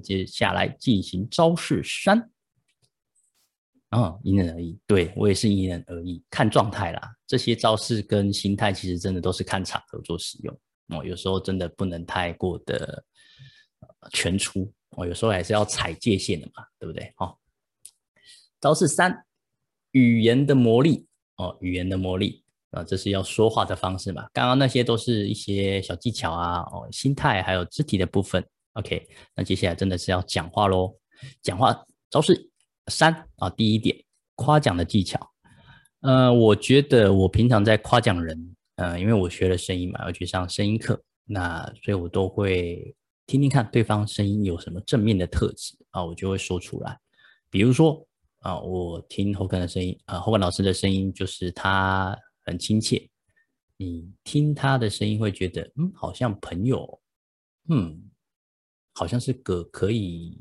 接下来进行招式三。啊，因人而异，对我也是因人而异，看状态啦。这些招式跟心态其实真的都是看场合做使用哦。有时候真的不能太过的全出哦，有时候还是要踩界限的嘛，对不对？好，招式三，语言的魔力哦，语言的魔力啊，这是要说话的方式嘛。刚刚那些都是一些小技巧啊，哦，心态还有肢体的部分。OK，那接下来真的是要讲话喽，讲话招式。三啊，第一点，夸奖的技巧。呃，我觉得我平常在夸奖人，呃，因为我学了声音嘛，要去上声音课，那所以我都会听听看对方声音有什么正面的特质啊，我就会说出来。比如说啊，我听后根的声音，啊，后根老师的声音就是他很亲切，你听他的声音会觉得，嗯，好像朋友，嗯，好像是个可以。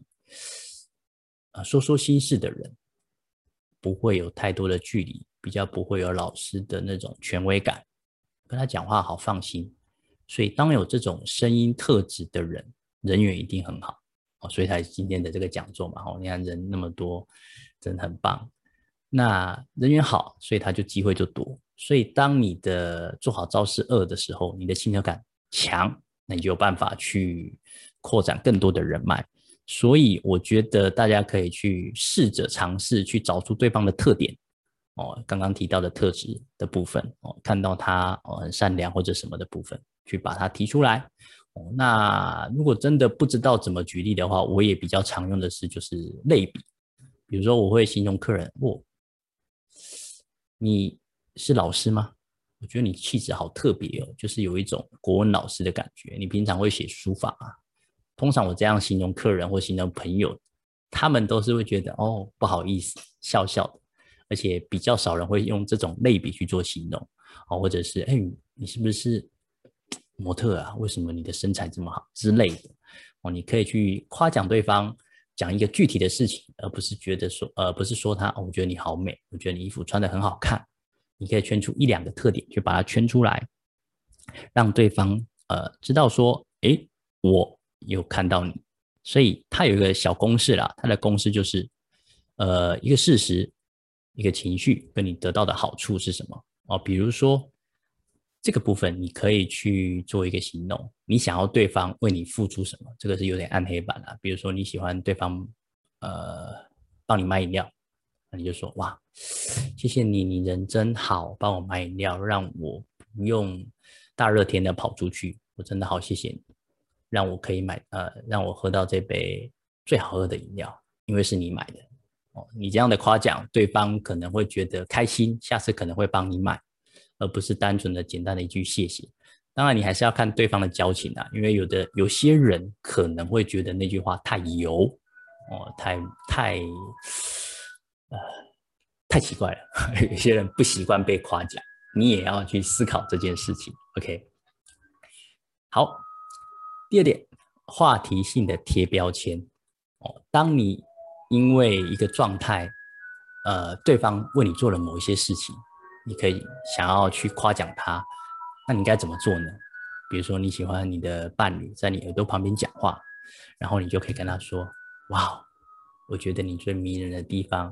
啊，说说心事的人不会有太多的距离，比较不会有老师的那种权威感，跟他讲话好放心。所以，当有这种声音特质的人，人缘一定很好哦。所以才今天的这个讲座嘛，哦，你看人那么多，真的很棒。那人缘好，所以他就机会就多。所以，当你的做好招式二的时候，你的亲和感强，那你就有办法去扩展更多的人脉。所以我觉得大家可以去试着尝试去找出对方的特点哦，刚刚提到的特质的部分哦，看到他哦很善良或者什么的部分，去把它提出来哦。那如果真的不知道怎么举例的话，我也比较常用的是就是类比，比如说我会形容客人，哦，你是老师吗？我觉得你气质好特别哦，就是有一种国文老师的感觉。你平常会写书法吗？通常我这样形容客人或形容朋友，他们都是会觉得哦不好意思笑笑的，而且比较少人会用这种类比去做形容哦，或者是哎你是不是模特啊？为什么你的身材这么好之类的哦？你可以去夸奖对方，讲一个具体的事情，而不是觉得说呃不是说他我觉得你好美，我觉得你衣服穿的很好看，你可以圈出一两个特点，去把它圈出来，让对方呃知道说哎我。有看到你，所以它有一个小公式啦。它的公式就是，呃，一个事实，一个情绪，跟你得到的好处是什么哦？比如说这个部分，你可以去做一个行动，你想要对方为你付出什么？这个是有点暗黑版啦。比如说你喜欢对方，呃，帮你买饮料，那你就说哇，谢谢你，你人真好，帮我买饮料，让我不用大热天的跑出去，我真的好谢谢你。让我可以买，呃，让我喝到这杯最好喝的饮料，因为是你买的哦。你这样的夸奖，对方可能会觉得开心，下次可能会帮你买，而不是单纯的简单的一句谢谢。当然，你还是要看对方的交情啊，因为有的有些人可能会觉得那句话太油哦，太太呃太奇怪了。有些人不习惯被夸奖，你也要去思考这件事情。OK，好。第二点，话题性的贴标签哦。当你因为一个状态，呃，对方为你做了某一些事情，你可以想要去夸奖他，那你该怎么做呢？比如说你喜欢你的伴侣在你耳朵旁边讲话，然后你就可以跟他说：“哇，我觉得你最迷人的地方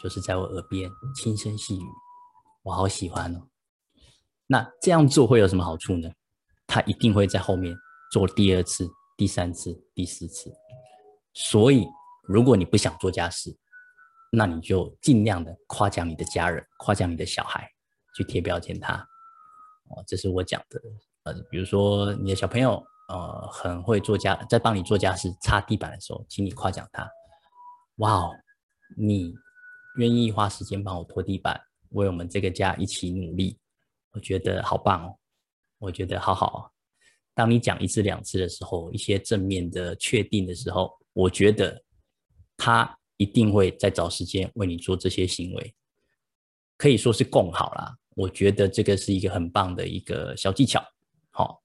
就是在我耳边轻声细语，我好喜欢哦。”那这样做会有什么好处呢？他一定会在后面。做第二次、第三次、第四次，所以如果你不想做家事，那你就尽量的夸奖你的家人，夸奖你的小孩，去贴标签他。哦，这是我讲的。呃，比如说你的小朋友，呃，很会做家，在帮你做家事、擦地板的时候，请你夸奖他。哇哦，你愿意花时间帮我拖地板，为我们这个家一起努力，我觉得好棒哦，我觉得好好。当你讲一次两次的时候，一些正面的确定的时候，我觉得他一定会再找时间为你做这些行为，可以说是共好啦。我觉得这个是一个很棒的一个小技巧。好，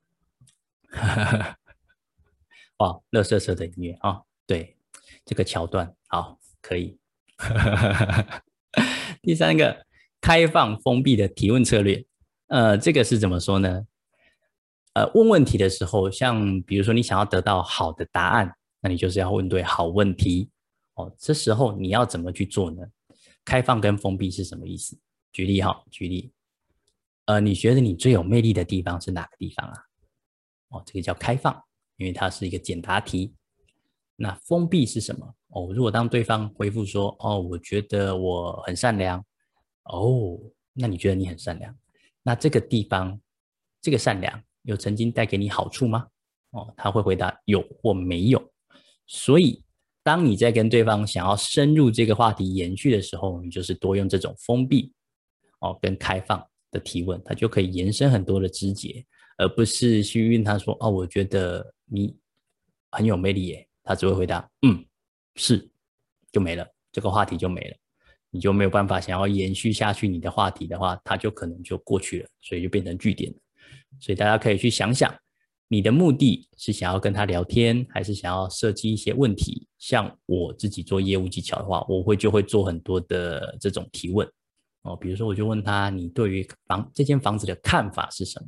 哇，乐色色的音乐啊，对，这个桥段好，可以。第三个，开放封闭的提问策略，呃，这个是怎么说呢？呃，问问题的时候，像比如说你想要得到好的答案，那你就是要问对好问题哦。这时候你要怎么去做呢？开放跟封闭是什么意思？举例哈，举例，呃，你觉得你最有魅力的地方是哪个地方啊？哦，这个叫开放，因为它是一个简答题。那封闭是什么？哦，如果当对方回复说，哦，我觉得我很善良，哦，那你觉得你很善良？那这个地方，这个善良有曾经带给你好处吗？哦，他会回答有或没有。所以，当你在跟对方想要深入这个话题延续的时候，你就是多用这种封闭，哦，跟开放的提问，它就可以延伸很多的枝节，而不是去问他说，哦，我觉得你很有魅力耶。他只会回答“嗯，是”，就没了，这个话题就没了，你就没有办法想要延续下去你的话题的话，他就可能就过去了，所以就变成句点了。所以大家可以去想想，你的目的是想要跟他聊天，还是想要设计一些问题？像我自己做业务技巧的话，我会就会做很多的这种提问哦，比如说我就问他，你对于房这间房子的看法是什么？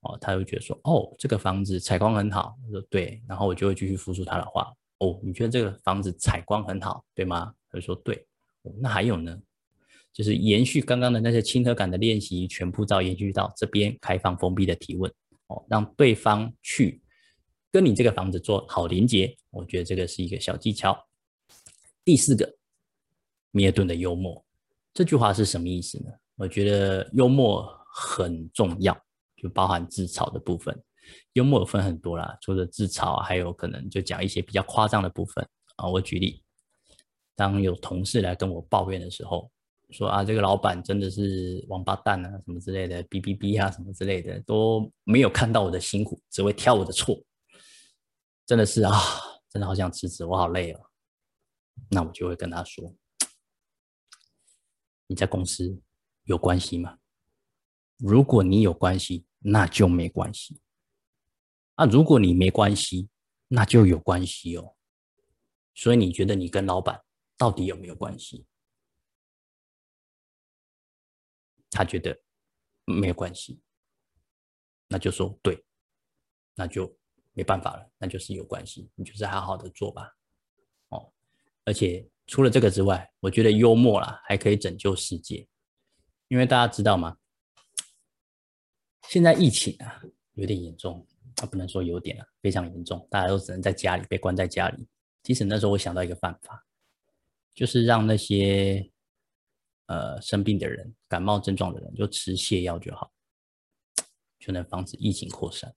哦，他会觉得说，哦，这个房子采光很好。我说对，然后我就会继续复述他的话。哦，你觉得这个房子采光很好，对吗？他就说对。那还有呢，就是延续刚刚的那些亲和感的练习，全部照延续到这边开放封闭的提问。哦，让对方去跟你这个房子做好连接。我觉得这个是一个小技巧。第四个，米尔顿的幽默，这句话是什么意思呢？我觉得幽默很重要。就包含自嘲的部分，幽默分很多啦，除了自嘲，还有可能就讲一些比较夸张的部分啊。我举例，当有同事来跟我抱怨的时候，说啊，这个老板真的是王八蛋啊，什么之类的，哔哔哔啊，什么之类的，都没有看到我的辛苦，只会挑我的错，真的是啊，真的好想辞职，我好累哦。那我就会跟他说，你在公司有关系吗？如果你有关系。那就没关系。啊，如果你没关系，那就有关系哦。所以你觉得你跟老板到底有没有关系？他觉得没有关系，那就说对，那就没办法了，那就是有关系。你就是好好的做吧。哦，而且除了这个之外，我觉得幽默啦还可以拯救世界，因为大家知道吗？现在疫情啊有点严重，啊不能说有点啊，非常严重，大家都只能在家里被关在家里。其实那时候我想到一个办法，就是让那些呃生病的人、感冒症状的人就吃泻药就好，就能防止疫情扩散。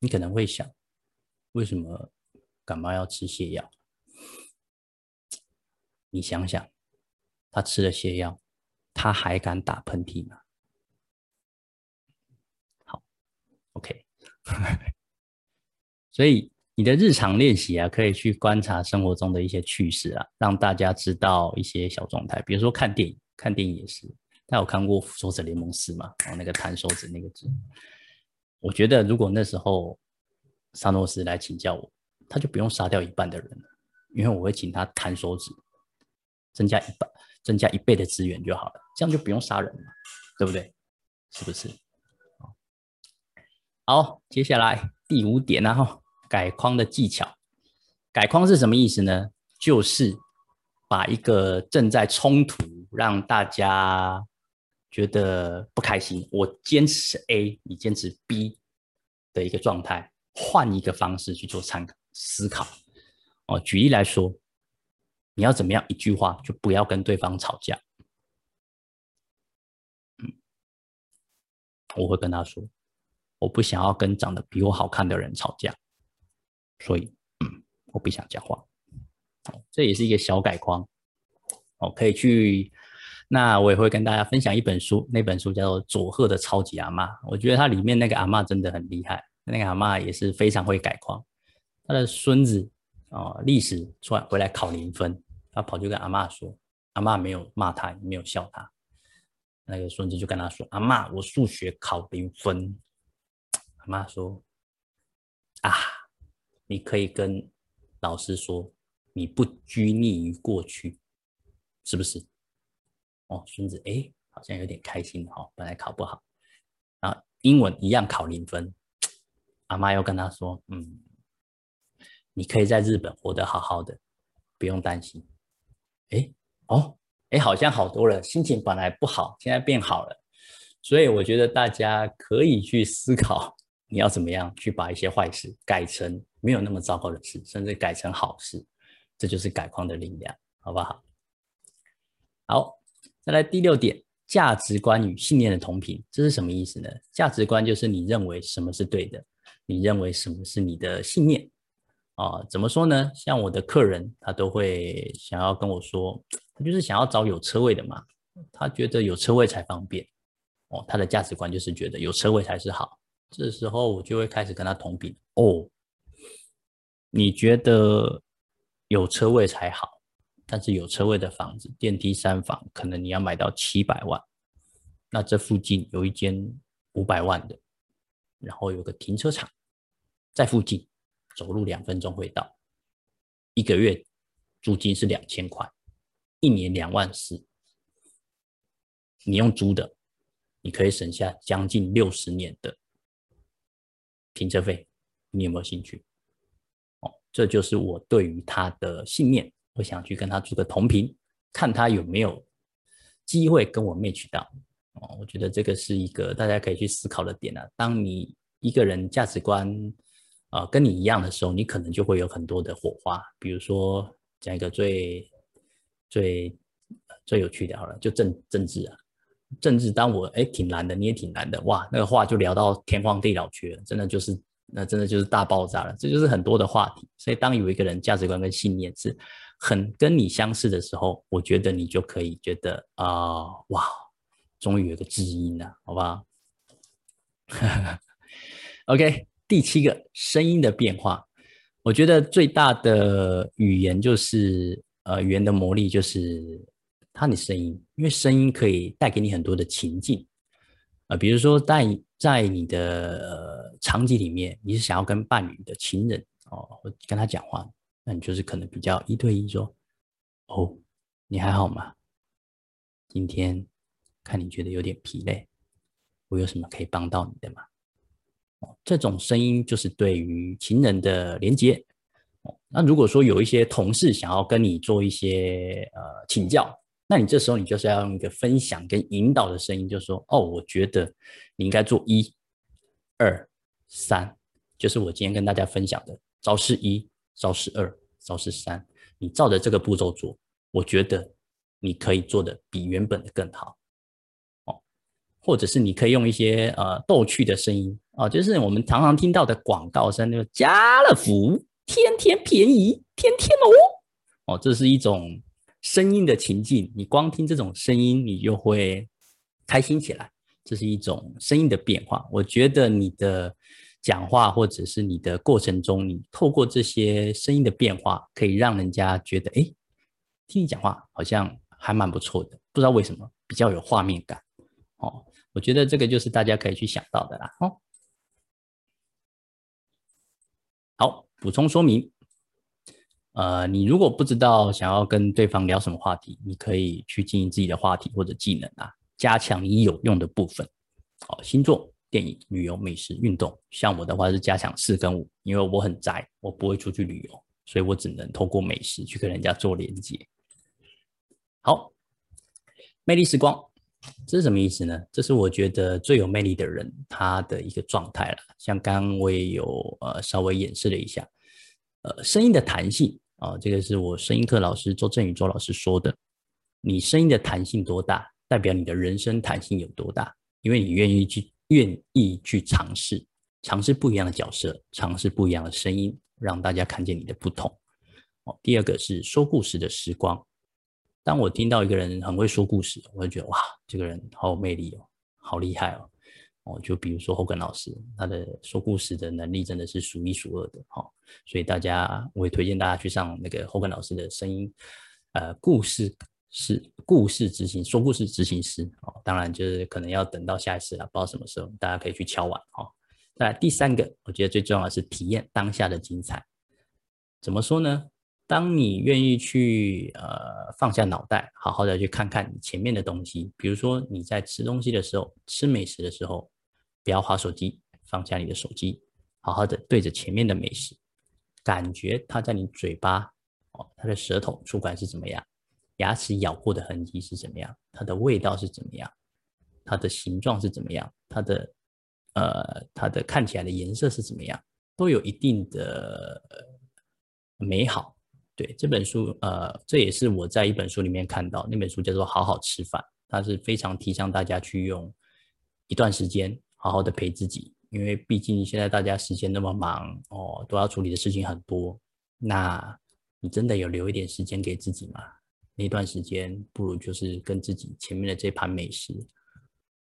你可能会想，为什么感冒要吃泻药？你想想，他吃了泻药，他还敢打喷嚏吗好？OK，所以你的日常练习啊，可以去观察生活中的一些趣事啊，让大家知道一些小状态。比如说看电影，看电影也是。大家有看过《复仇者联盟四》吗？哦，那个弹手指那个字。我觉得如果那时候沙诺斯来请教我，他就不用杀掉一半的人了，因为我会请他弹手指，增加一半，增加一倍的资源就好了，这样就不用杀人了，对不对？是不是？好，接下来第五点，然后改框的技巧。改框是什么意思呢？就是把一个正在冲突、让大家觉得不开心，我坚持 A，你坚持 B 的一个状态，换一个方式去做参考思考。哦，举例来说，你要怎么样？一句话就不要跟对方吵架。嗯，我会跟他说。我不想要跟长得比我好看的人吵架，所以，嗯，我不想讲话。这也是一个小改框，哦，可以去。那我也会跟大家分享一本书，那本书叫做《佐贺的超级阿妈》。我觉得它里面那个阿妈真的很厉害，那个阿妈也是非常会改框。他的孙子哦，历史出来回来考零分，他跑去跟阿妈说，阿妈没有骂他，也没有笑他。那个孙子就跟他说：“阿妈，我数学考零分。”阿妈说：“啊，你可以跟老师说，你不拘泥于过去，是不是？”哦，孙子哎，好像有点开心哈。本来考不好，然后英文一样考零分。阿妈又跟他说：“嗯，你可以在日本活得好好的，不用担心。哎，哦，哎，好像好多了，心情本来不好，现在变好了。所以我觉得大家可以去思考，你要怎么样去把一些坏事改成没有那么糟糕的事，甚至改成好事。这就是改框的力量，好不好？好，再来第六点，价值观与信念的同频，这是什么意思呢？价值观就是你认为什么是对的，你认为什么是你的信念啊？怎么说呢？像我的客人，他都会想要跟我说，他就是想要找有车位的嘛，他觉得有车位才方便哦，他的价值观就是觉得有车位才是好。这时候我就会开始跟他同频哦，你觉得有车位才好？但是有车位的房子，电梯三房，可能你要买到七百万。那这附近有一间五百万的，然后有个停车场在附近，走路两分钟会到。一个月租金是两千块，一年两万四。你用租的，你可以省下将近六十年的停车费。你有没有兴趣？这就是我对于他的信念。我想去跟他做个同频，看他有没有机会跟我 match 到哦。我觉得这个是一个大家可以去思考的点啊。当你一个人价值观啊跟你一样的时候，你可能就会有很多的火花。比如说讲一个最最最有趣的，好了，就政政治啊，政治。当我哎挺难的，你也挺难的，哇，那个话就聊到天荒地老去了，真的就是那真的就是大爆炸了。这就是很多的话题。所以当有一个人价值观跟信念是。很跟你相似的时候，我觉得你就可以觉得啊，哇，终于有个知音了，好吧？OK，第七个声音的变化，我觉得最大的语言就是呃，语言的魔力就是它的声音，因为声音可以带给你很多的情境啊，比如说在在你的场景里面，你是想要跟伴侣的情人哦，跟他讲话。那你就是可能比较一对一说，哦，你还好吗？今天看你觉得有点疲累，我有什么可以帮到你的吗？哦，这种声音就是对于情人的连接。哦，那如果说有一些同事想要跟你做一些呃请教，那你这时候你就是要用一个分享跟引导的声音，就说哦，我觉得你应该做一、二、三，就是我今天跟大家分享的招式一。招式二，招式三，你照着这个步骤做，我觉得你可以做的比原本的更好，哦，或者是你可以用一些呃逗趣的声音啊，就是我们常常听到的广告声，就家乐福天天便宜，天天哦，哦，这是一种声音的情境，你光听这种声音，你就会开心起来，这是一种声音的变化，我觉得你的。讲话或者是你的过程中，你透过这些声音的变化，可以让人家觉得，哎，听你讲话好像还蛮不错的。不知道为什么比较有画面感哦。我觉得这个就是大家可以去想到的啦。哦，好，补充说明，呃，你如果不知道想要跟对方聊什么话题，你可以去经营自己的话题或者技能啊，加强你有用的部分。好，星座。电影、旅游、美食、运动，像我的话是加强四跟五，因为我很宅，我不会出去旅游，所以我只能通过美食去跟人家做连接。好，魅力时光，这是什么意思呢？这是我觉得最有魅力的人他的一个状态了。像刚刚我也有呃稍微演示了一下，呃，声音的弹性啊，这个是我声音课老师周振宇周老师说的，你声音的弹性多大，代表你的人生弹性有多大，因为你愿意去。愿意去尝试，尝试不一样的角色，尝试不一样的声音，让大家看见你的不同。哦，第二个是说故事的时光。当我听到一个人很会说故事，我会觉得哇，这个人好有魅力哦，好厉害哦。哦，就比如说后根老师，他的说故事的能力真的是数一数二的。哈，所以大家我会推荐大家去上那个后根老师的声音，呃，故事。是故事执行说故事执行师哦，当然就是可能要等到下一次了，不知道什么时候，大家可以去敲碗哦。那第三个，我觉得最重要的是体验当下的精彩。怎么说呢？当你愿意去呃放下脑袋，好好的去看看前面的东西，比如说你在吃东西的时候，吃美食的时候，不要划手机，放下你的手机，好好的对着前面的美食，感觉它在你嘴巴哦，它的舌头触感是怎么样，牙齿咬过的痕迹是怎么样，它的味道是怎么样，它的形状是怎么样，它的呃它的看起来的颜色是怎么样，都有一定的美好。对这本书，呃，这也是我在一本书里面看到，那本书叫做《好好吃饭》，它是非常提倡大家去用一段时间好好的陪自己，因为毕竟现在大家时间那么忙哦，都要处理的事情很多，那你真的有留一点时间给自己吗？那段时间不如就是跟自己前面的这盘美食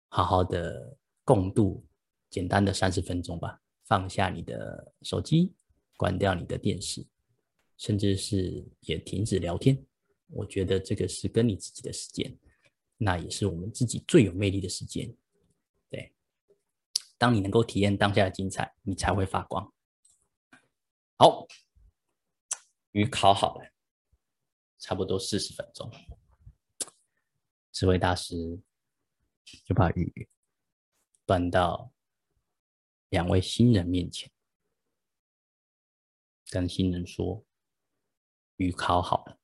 好好的共度简单的三十分钟吧，放下你的手机，关掉你的电视。甚至是也停止聊天，我觉得这个是跟你自己的时间，那也是我们自己最有魅力的时间。对，当你能够体验当下的精彩，你才会发光。好，鱼烤好了，差不多四十分钟，智慧大师就把鱼端到两位新人面前，跟新人说。鱼烤好了，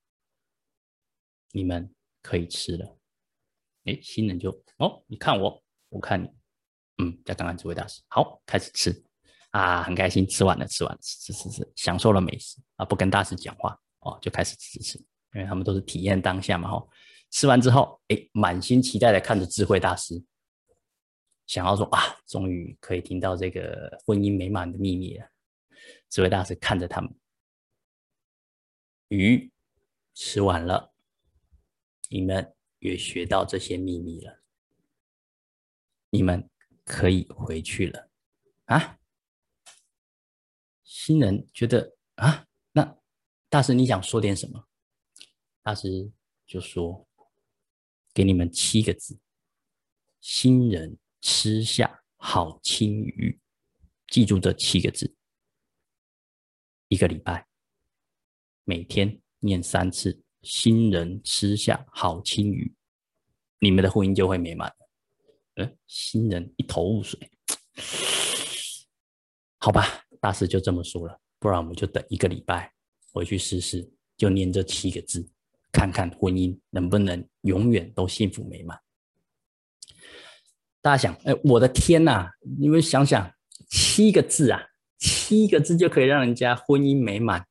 你们可以吃了。哎，新人就哦，你看我，我看你，嗯，再看看这位大师，好，开始吃。啊，很开心，吃完了，吃完了，吃吃吃，享受了美食。啊，不跟大师讲话哦，就开始吃吃吃，因为他们都是体验当下嘛，哈。吃完之后，哎，满心期待的看着智慧大师，想要说啊，终于可以听到这个婚姻美满的秘密了。智慧大师看着他们。鱼吃完了，你们也学到这些秘密了，你们可以回去了啊！新人觉得啊，那大师你想说点什么？大师就说：“给你们七个字，新人吃下好青鱼，记住这七个字，一个礼拜。”每天念三次，新人吃下好青鱼，你们的婚姻就会美满。嗯，新人一头雾水。好吧，大师就这么说了，不然我们就等一个礼拜回去试试，就念这七个字，看看婚姻能不能永远都幸福美满。大家想，哎，我的天呐，你们想想，七个字啊，七个字就可以让人家婚姻美满。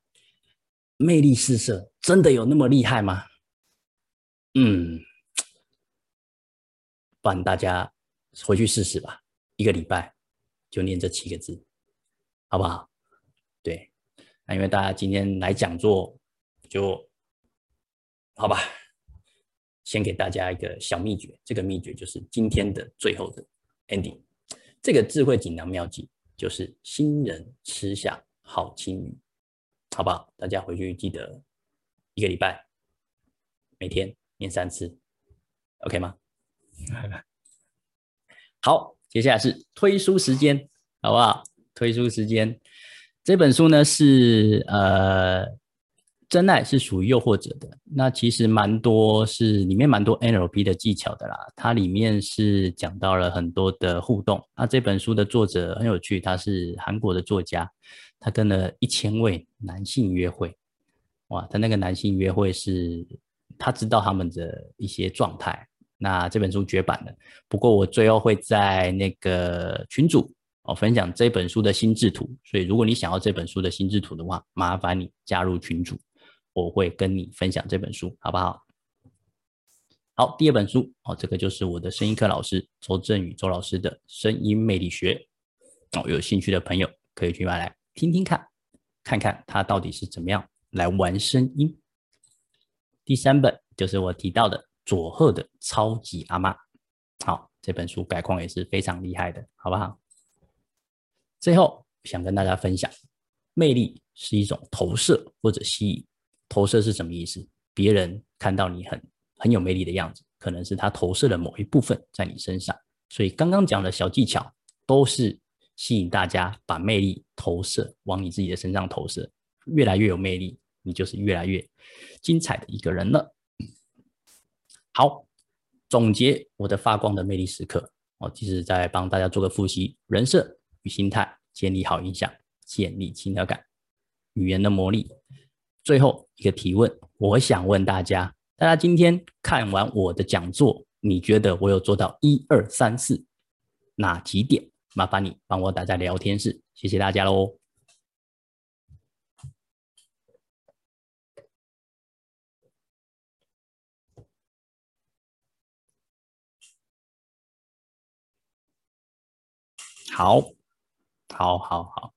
魅力四射，真的有那么厉害吗？嗯，不然大家回去试试吧，一个礼拜就念这七个字，好不好？对，那因为大家今天来讲座，就好吧，先给大家一个小秘诀，这个秘诀就是今天的最后的 ending，这个智慧锦囊妙计就是新人吃下好青鱼。好不好？大家回去记得一个礼拜每天念三次，OK 吗？好，接下来是推书时间，好不好？推书时间，这本书呢是呃，真爱是属于诱惑者的。那其实蛮多是里面蛮多 NLP 的技巧的啦。它里面是讲到了很多的互动。那这本书的作者很有趣，他是韩国的作家。他跟了一千位男性约会，哇！他那个男性约会是，他知道他们的一些状态。那这本书绝版了，不过我最后会在那个群组哦分享这本书的心智图。所以如果你想要这本书的心智图的话，麻烦你加入群组，我会跟你分享这本书，好不好？好，第二本书哦，这个就是我的声音课老师周振宇周老师的声音魅力学哦，有兴趣的朋友可以去买来。听听看，看看他到底是怎么样来玩声音。第三本就是我提到的佐贺的超级阿妈，好，这本书概况也是非常厉害的，好不好？最后想跟大家分享，魅力是一种投射或者吸引。投射是什么意思？别人看到你很很有魅力的样子，可能是他投射了某一部分在你身上。所以刚刚讲的小技巧都是。吸引大家把魅力投射往你自己的身上投射，越来越有魅力，你就是越来越精彩的一个人了。好，总结我的发光的魅力时刻，我其实在帮大家做个复习：人设与心态，建立好印象，建立亲和感。语言的魔力。最后一个提问，我想问大家：大家今天看完我的讲座，你觉得我有做到一二三四哪几点？麻烦你帮我打在聊天室，谢谢大家喽。好，好，好，好，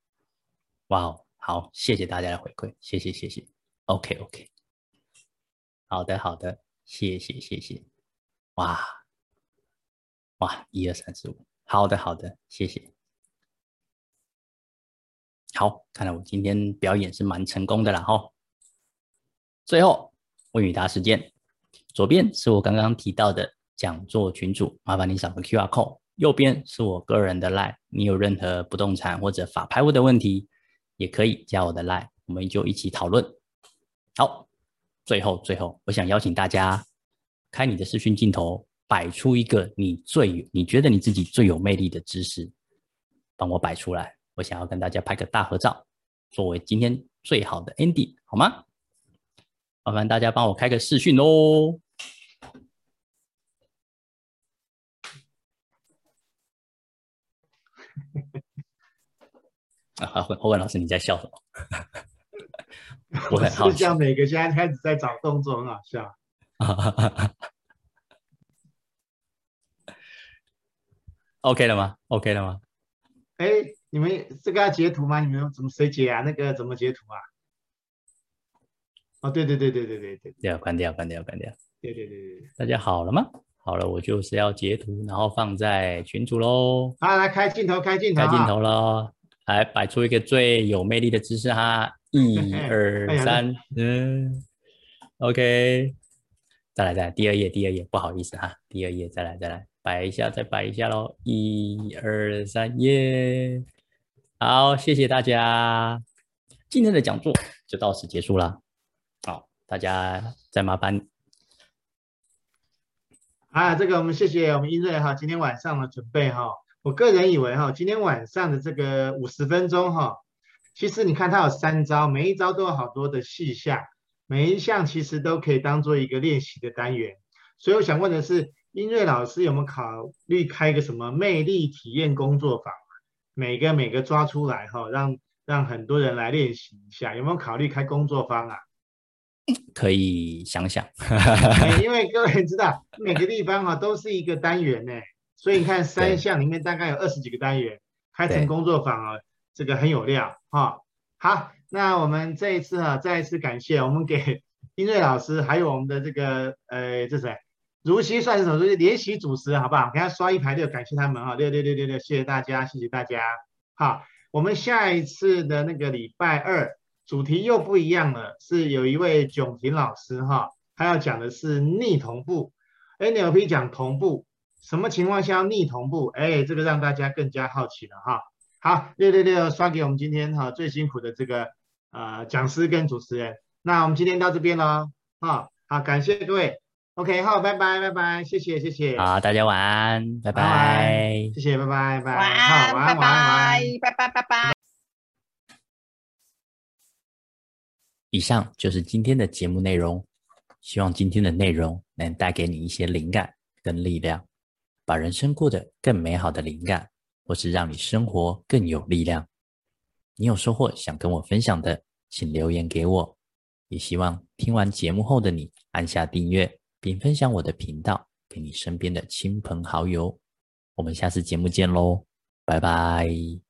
哇哦，好，谢谢大家的回馈，谢谢，谢谢，OK，OK，好的，好的，谢谢，谢谢，哇，哇，一二三四五，好的，好的，谢谢，好，看来我今天表演是蛮成功的了哈。最后问与答时间，左边是我刚刚提到的讲座群组，麻烦你扫个 QR code。右边是我个人的 line，你有任何不动产或者法拍屋的问题，也可以加我的 line，我们就一起讨论。好，最后最后，我想邀请大家开你的视讯镜头，摆出一个你最你觉得你自己最有魅力的姿势，帮我摆出来。我想要跟大家拍个大合照，作为今天最好的 ending，好吗？麻烦大家帮我开个视讯喽。啊，侯文老师，你在笑什么？我很好奇。像每个现在开始在找动作，很好笑。OK 了吗？OK 了吗？哎，你们这个要截图吗？你们怎么谁截啊？那个怎么截图啊？哦，对对对对对对对，要关掉，关掉，关掉。对对对对，大家好了吗？好了，我就是要截图，然后放在群组喽。好，来开镜头，开镜头，开镜头喽。来摆出一个最有魅力的姿势哈，一二三，嗯，OK，再来再来，第二页第二页，不好意思哈，第二页再来再来，摆一下再摆一下喽，一二三，耶，好，谢谢大家，今天的讲座就到此结束了，好，大家再麻烦，啊，这个我们谢谢我们英瑞哈，今天晚上的准备哈。我个人以为哈，今天晚上的这个五十分钟哈，其实你看它有三招，每一招都有好多的细项，每一项其实都可以当做一个练习的单元。所以我想问的是，英瑞老师有没有考虑开一个什么魅力体验工作坊，每个每个抓出来哈，让让很多人来练习一下，有没有考虑开工作坊啊？可以想想，因为各位知道每个地方哈都是一个单元呢。所以你看，三项里面大概有二十几个单元，开成工作坊啊，这个很有料哈。好，那我们这一次哈，再一次感谢我们给 英瑞老师，还有我们的这个呃，这谁？如熙算是什么？就是联席主持，好不好？给他刷一排六，感谢他们哈，六六六六六，谢谢大家，谢谢大家。好，我们下一次的那个礼拜二主题又不一样了，是有一位囧婷老师哈，他要讲的是逆同步，NLP 讲同步。什么情况下要逆同步？哎，这个让大家更加好奇了哈。好，六六六刷给我们今天哈最辛苦的这个呃讲师跟主持人。那我们今天到这边喽，哈，好，感谢各位。OK，好，拜拜拜拜，谢谢谢谢。好，大家晚安，拜拜。谢谢，拜拜拜。晚安，晚安，拜拜拜拜。以上就是今天的节目内容，希望今天的内容能带给你一些灵感跟力量。把人生过得更美好的灵感，或是让你生活更有力量。你有收获想跟我分享的，请留言给我。也希望听完节目后的你按下订阅，并分享我的频道给你身边的亲朋好友。我们下次节目见喽，拜拜。